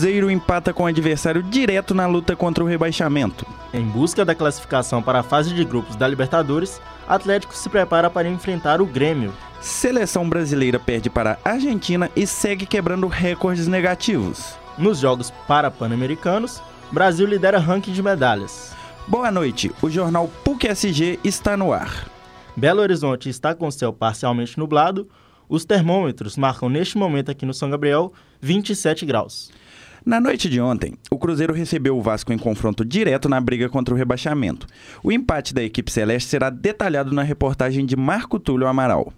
Cruzeiro empata com o adversário direto na luta contra o rebaixamento. Em busca da classificação para a fase de grupos da Libertadores, Atlético se prepara para enfrentar o Grêmio. Seleção brasileira perde para a Argentina e segue quebrando recordes negativos. Nos Jogos Parapan-Americanos, Brasil lidera ranking de medalhas. Boa noite, o jornal PUC-SG está no ar. Belo Horizonte está com céu parcialmente nublado. Os termômetros marcam neste momento aqui no São Gabriel 27 graus. Na noite de ontem, o Cruzeiro recebeu o Vasco em confronto direto na briga contra o rebaixamento. O empate da equipe celeste será detalhado na reportagem de Marco Túlio Amaral.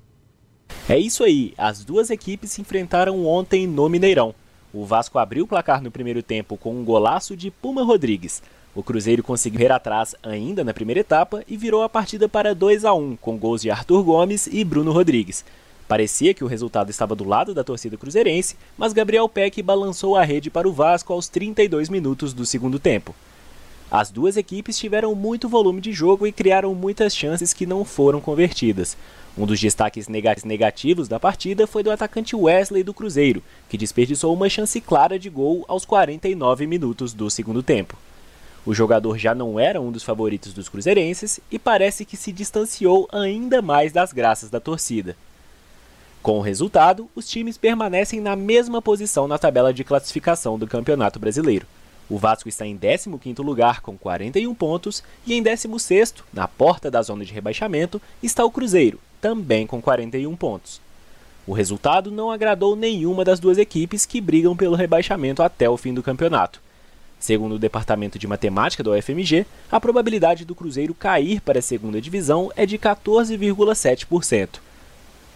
É isso aí, as duas equipes se enfrentaram ontem no Mineirão. O Vasco abriu o placar no primeiro tempo com um golaço de Puma Rodrigues. O Cruzeiro conseguiu ir atrás ainda na primeira etapa e virou a partida para 2 a 1 com gols de Arthur Gomes e Bruno Rodrigues. Parecia que o resultado estava do lado da torcida cruzeirense, mas Gabriel Peck balançou a rede para o Vasco aos 32 minutos do segundo tempo. As duas equipes tiveram muito volume de jogo e criaram muitas chances que não foram convertidas. Um dos destaques negativos da partida foi do atacante Wesley do Cruzeiro, que desperdiçou uma chance clara de gol aos 49 minutos do segundo tempo. O jogador já não era um dos favoritos dos cruzeirenses e parece que se distanciou ainda mais das graças da torcida. Com o resultado, os times permanecem na mesma posição na tabela de classificação do Campeonato Brasileiro. O Vasco está em 15º lugar com 41 pontos e em 16º, na porta da zona de rebaixamento, está o Cruzeiro, também com 41 pontos. O resultado não agradou nenhuma das duas equipes que brigam pelo rebaixamento até o fim do campeonato. Segundo o Departamento de Matemática da UFMG, a probabilidade do Cruzeiro cair para a segunda divisão é de 14,7%.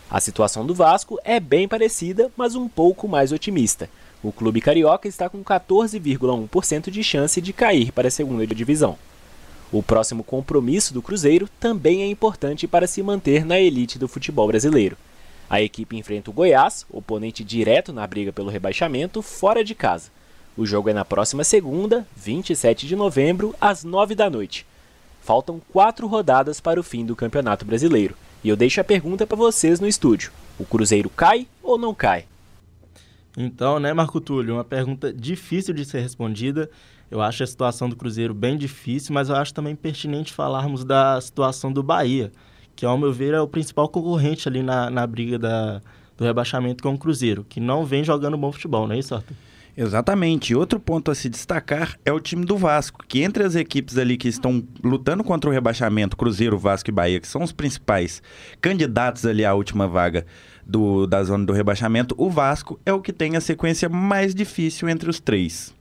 A situação do Vasco é bem parecida, mas um pouco mais otimista. O clube carioca está com 14,1% de chance de cair para a segunda divisão. O próximo compromisso do Cruzeiro também é importante para se manter na elite do futebol brasileiro. A equipe enfrenta o Goiás, oponente direto na briga pelo rebaixamento, fora de casa. O jogo é na próxima segunda, 27 de novembro, às 9 da noite. Faltam quatro rodadas para o fim do Campeonato Brasileiro. E eu deixo a pergunta para vocês no estúdio: o Cruzeiro cai ou não cai? Então, né, Marco Túlio, uma pergunta difícil de ser respondida. Eu acho a situação do Cruzeiro bem difícil, mas eu acho também pertinente falarmos da situação do Bahia, que, ao meu ver, é o principal concorrente ali na, na briga da, do rebaixamento com o Cruzeiro, que não vem jogando bom futebol, não é isso, Arthur? Exatamente. Outro ponto a se destacar é o time do Vasco, que entre as equipes ali que estão lutando contra o rebaixamento, Cruzeiro, Vasco e Bahia, que são os principais candidatos ali à última vaga do, da zona do rebaixamento, o Vasco é o que tem a sequência mais difícil entre os três.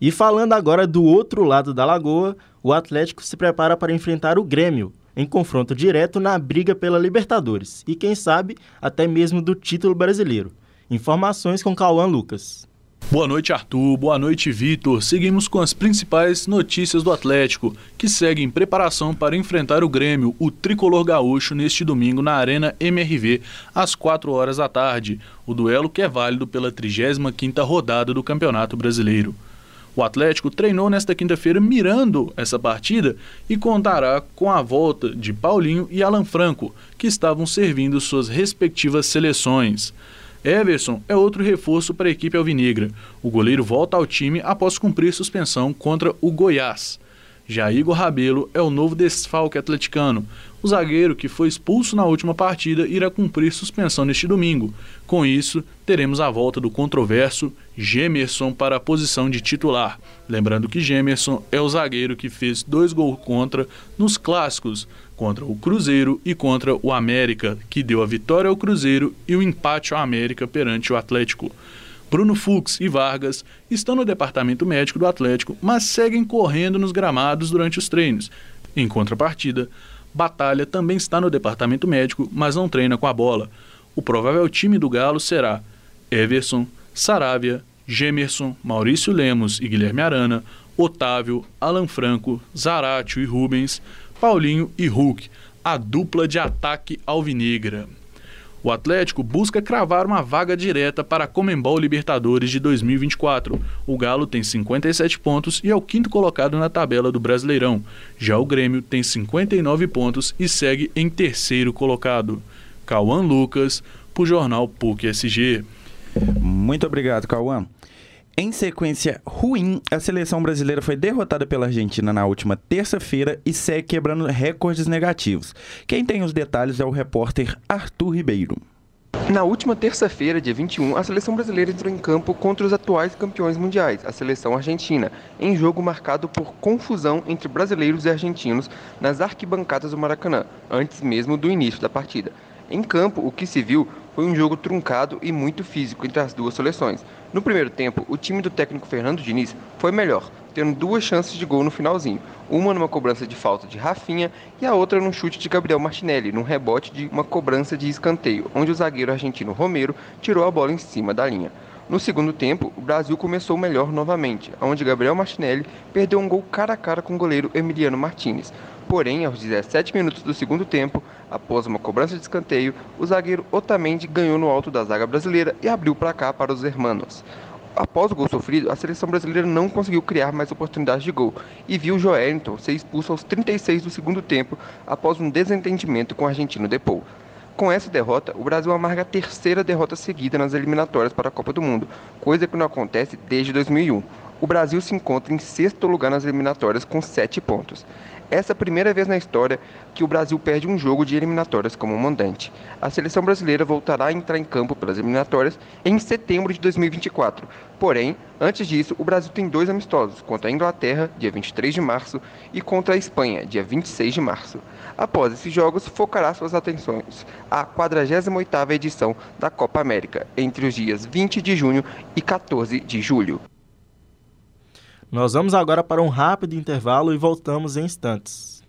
E falando agora do outro lado da lagoa, o Atlético se prepara para enfrentar o Grêmio, em confronto direto na briga pela Libertadores e, quem sabe, até mesmo do título brasileiro. Informações com Cauã Lucas. Boa noite, Arthur. Boa noite, Vitor. Seguimos com as principais notícias do Atlético, que segue em preparação para enfrentar o Grêmio, o tricolor gaúcho, neste domingo na Arena MRV, às 4 horas da tarde. O duelo que é válido pela 35ª rodada do Campeonato Brasileiro. O Atlético treinou nesta quinta-feira mirando essa partida e contará com a volta de Paulinho e Alan Franco, que estavam servindo suas respectivas seleções. Everson é outro reforço para a equipe alvinegra. O goleiro volta ao time após cumprir suspensão contra o Goiás. Já Igor Rabelo é o novo desfalque atleticano. O zagueiro que foi expulso na última partida irá cumprir suspensão neste domingo. Com isso, teremos a volta do controverso Gemerson para a posição de titular. Lembrando que Gemerson é o zagueiro que fez dois gols contra nos clássicos contra o Cruzeiro e contra o América, que deu a vitória ao Cruzeiro e o empate ao América perante o Atlético. Bruno Fux e Vargas estão no departamento médico do Atlético, mas seguem correndo nos gramados durante os treinos. Em contrapartida, Batalha também está no departamento médico, mas não treina com a bola. O provável time do Galo será Everson, Saravia, Gemerson, Maurício Lemos e Guilherme Arana, Otávio, Alan Franco, Zaratio e Rubens, Paulinho e Hulk, a dupla de ataque alvinegra. O Atlético busca cravar uma vaga direta para a Comembol Libertadores de 2024. O Galo tem 57 pontos e é o quinto colocado na tabela do Brasileirão. Já o Grêmio tem 59 pontos e segue em terceiro colocado. Cauã Lucas, para o jornal PUC SG. Muito obrigado, Cauã. Em sequência ruim, a seleção brasileira foi derrotada pela Argentina na última terça-feira e segue quebrando recordes negativos. Quem tem os detalhes é o repórter Arthur Ribeiro. Na última terça-feira, dia 21, a seleção brasileira entrou em campo contra os atuais campeões mundiais, a seleção argentina, em jogo marcado por confusão entre brasileiros e argentinos nas arquibancadas do Maracanã, antes mesmo do início da partida. Em campo, o que se viu foi um jogo truncado e muito físico entre as duas seleções. No primeiro tempo, o time do técnico Fernando Diniz foi melhor, tendo duas chances de gol no finalzinho, uma numa cobrança de falta de Rafinha e a outra num chute de Gabriel Martinelli, num rebote de uma cobrança de escanteio, onde o zagueiro argentino Romero tirou a bola em cima da linha. No segundo tempo, o Brasil começou melhor novamente, onde Gabriel Martinelli perdeu um gol cara a cara com o goleiro Emiliano Martinez. Porém, aos 17 minutos do segundo tempo, após uma cobrança de escanteio, o zagueiro Otamendi ganhou no alto da zaga brasileira e abriu o placar para os hermanos. Após o gol sofrido, a seleção brasileira não conseguiu criar mais oportunidades de gol e viu Joelinton ser expulso aos 36 do segundo tempo após um desentendimento com o argentino Depou. Com essa derrota, o Brasil amarga a terceira derrota seguida nas eliminatórias para a Copa do Mundo, coisa que não acontece desde 2001. O Brasil se encontra em sexto lugar nas eliminatórias com sete pontos. Essa é a primeira vez na história que o Brasil perde um jogo de eliminatórias como mandante. A seleção brasileira voltará a entrar em campo pelas eliminatórias em setembro de 2024. Porém, antes disso, o Brasil tem dois amistosos, contra a Inglaterra, dia 23 de março, e contra a Espanha, dia 26 de março. Após esses jogos, focará suas atenções à 48ª edição da Copa América, entre os dias 20 de junho e 14 de julho. Nós vamos agora para um rápido intervalo e voltamos em instantes.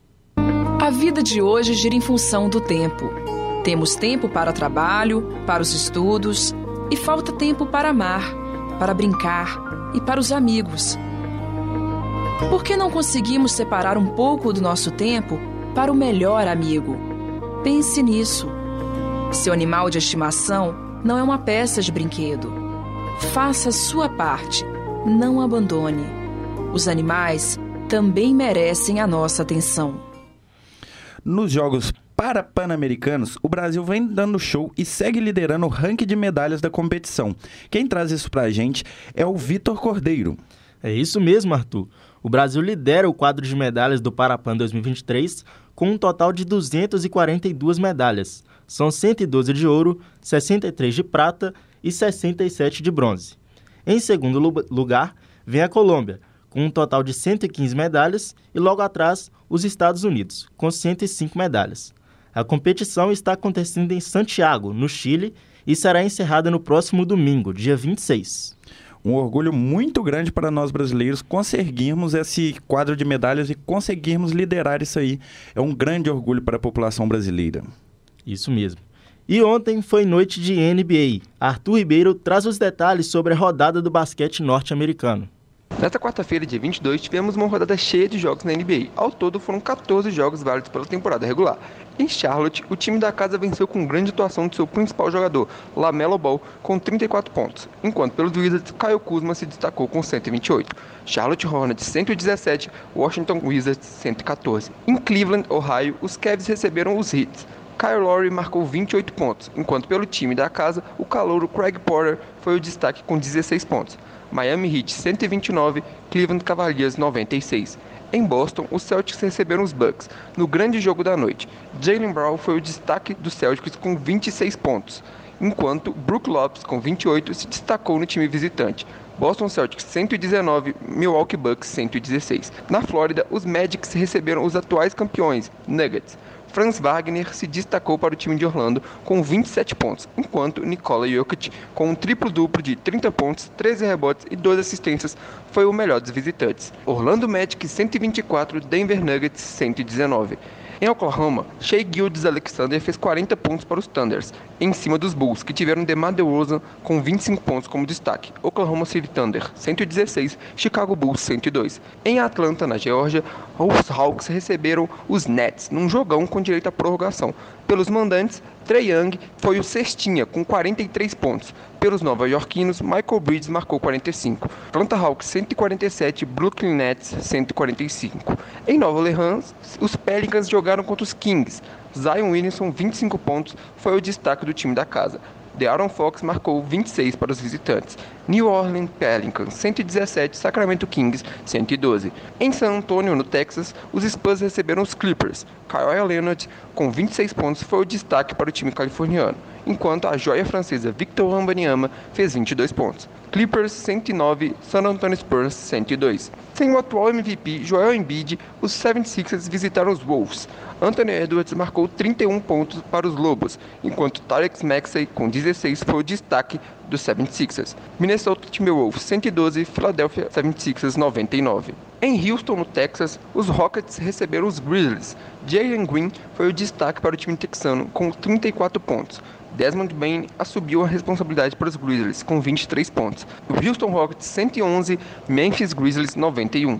A vida de hoje gira em função do tempo. Temos tempo para trabalho, para os estudos e falta tempo para amar, para brincar e para os amigos. Por que não conseguimos separar um pouco do nosso tempo para o melhor amigo? Pense nisso. Seu animal de estimação não é uma peça de brinquedo. Faça a sua parte. Não abandone. Os animais também merecem a nossa atenção. Nos Jogos para Pan-Americanos, o Brasil vem dando show e segue liderando o ranking de medalhas da competição. Quem traz isso pra gente é o Vitor Cordeiro. É isso mesmo, Arthur. O Brasil lidera o quadro de medalhas do Parapan 2023 com um total de 242 medalhas. São 112 de ouro, 63 de prata e 67 de bronze. Em segundo lugar, vem a Colômbia, com um total de 115 medalhas, e logo atrás os Estados Unidos, com 105 medalhas. A competição está acontecendo em Santiago, no Chile, e será encerrada no próximo domingo, dia 26. Um orgulho muito grande para nós brasileiros conseguirmos esse quadro de medalhas e conseguirmos liderar isso aí. É um grande orgulho para a população brasileira. Isso mesmo. E ontem foi noite de NBA. Arthur Ribeiro traz os detalhes sobre a rodada do basquete norte-americano. Nesta quarta-feira, dia 22, tivemos uma rodada cheia de jogos na NBA. Ao todo, foram 14 jogos válidos pela temporada regular. Em Charlotte, o time da casa venceu com grande atuação de seu principal jogador, LaMelo Ball, com 34 pontos, enquanto pelos Wizards, Kyle Kuzma se destacou com 128. Charlotte Hornets 117, Washington Wizards 114. Em Cleveland, Ohio, os Cavs receberam os Hits. Kyle Lowry marcou 28 pontos, enquanto pelo time da casa, o calouro Craig Porter foi o destaque com 16 pontos. Miami Heat 129, Cleveland Cavaliers 96. Em Boston, os Celtics receberam os Bucks no grande jogo da noite. Jalen Brown foi o destaque dos Celtics com 26 pontos, enquanto Brook Lopes com 28 se destacou no time visitante. Boston Celtics 119, Milwaukee Bucks 116. Na Flórida, os Magics receberam os atuais campeões, Nuggets. Franz Wagner se destacou para o time de Orlando com 27 pontos, enquanto Nikola Jokic, com um triplo-duplo de 30 pontos, 13 rebotes e 12 assistências, foi o melhor dos visitantes. Orlando Magic 124, Denver Nuggets 119. Em Oklahoma, Shea Gildes Alexander fez 40 pontos para os Thunders, em cima dos Bulls, que tiveram DeMar DeRozan com 25 pontos como destaque. Oklahoma City Thunder, 116, Chicago Bulls, 102. Em Atlanta, na Geórgia, os Hawks receberam os Nets, num jogão com direito à prorrogação. Pelos mandantes, Trey Young foi o cestinha, com 43 pontos. Pelos nova-iorquinos, Michael Bridges marcou 45. Atlanta Hawks 147, Brooklyn Nets 145. Em Nova Orleans, os Pelicans jogaram contra os Kings. Zion Williamson, 25 pontos, foi o destaque do time da casa. De'Aaron Fox marcou 26 para os visitantes. New Orleans Pelicans 117, Sacramento Kings 112. Em San Antonio, no Texas, os Spurs receberam os Clippers. Kawhi Leonard, com 26 pontos, foi o destaque para o time californiano, enquanto a joia francesa Victor Wembanyama fez 22 pontos. Clippers 109, San Antonio Spurs 102. Sem o atual MVP Joel Embiid, os 76ers visitaram os Wolves. Anthony Edwards marcou 31 pontos para os Lobos, enquanto Tarek Maxey, com 16, foi o destaque dos 76ers. Minnesota Timberwolves 112, Philadelphia 76ers 99. Em Houston, no Texas, os Rockets receberam os Grizzlies. Jalen Green foi o destaque para o time texano, com 34 pontos. Desmond Bain assumiu a responsabilidade para os Grizzlies, com 23 pontos. Houston Rockets 111, Memphis Grizzlies 91.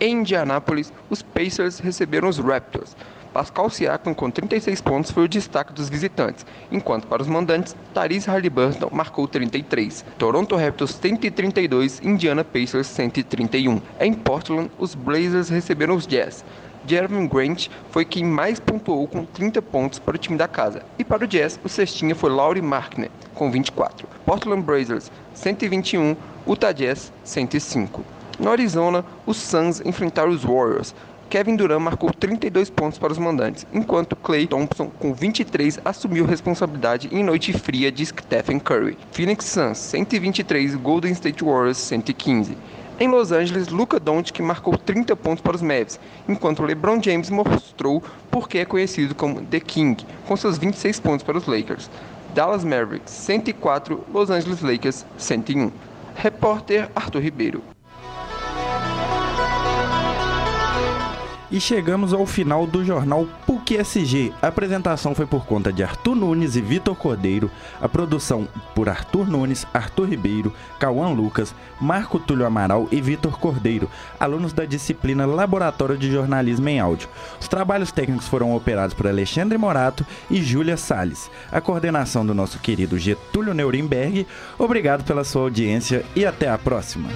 Em Indianápolis, os Pacers receberam os Raptors. Pascal Siakam, com 36 pontos, foi o destaque dos visitantes, enquanto para os mandantes, Tyrese Halliburton marcou 33. Toronto Raptors 132, Indiana Pacers 131. Em Portland, os Blazers receberam os Jazz. Jeremy Grant foi quem mais pontuou com 30 pontos para o time da casa. E para o Jazz, o cestinha foi Laurie Markner, com 24. Portland Blazers 121, Utah Jazz 105. No Arizona, os Suns enfrentaram os Warriors. Kevin Durant marcou 32 pontos para os mandantes, enquanto Clay Thompson, com 23, assumiu responsabilidade em noite fria de Stephen Curry. Phoenix Suns 123, Golden State Warriors 115. Em Los Angeles, Luca Doncic marcou 30 pontos para os Mavs, enquanto LeBron James mostrou por que é conhecido como The King, com seus 26 pontos para os Lakers. Dallas Mavericks 104, Los Angeles Lakers 101. Repórter Arthur Ribeiro. E chegamos ao final do jornal PUC SG. A apresentação foi por conta de Arthur Nunes e Vitor Cordeiro. A produção por Arthur Nunes, Arthur Ribeiro, Cauã Lucas, Marco Túlio Amaral e Vitor Cordeiro, alunos da disciplina Laboratório de Jornalismo em Áudio. Os trabalhos técnicos foram operados por Alexandre Morato e Júlia Sales. A coordenação do nosso querido Getúlio Neurenberg. Obrigado pela sua audiência e até a próxima.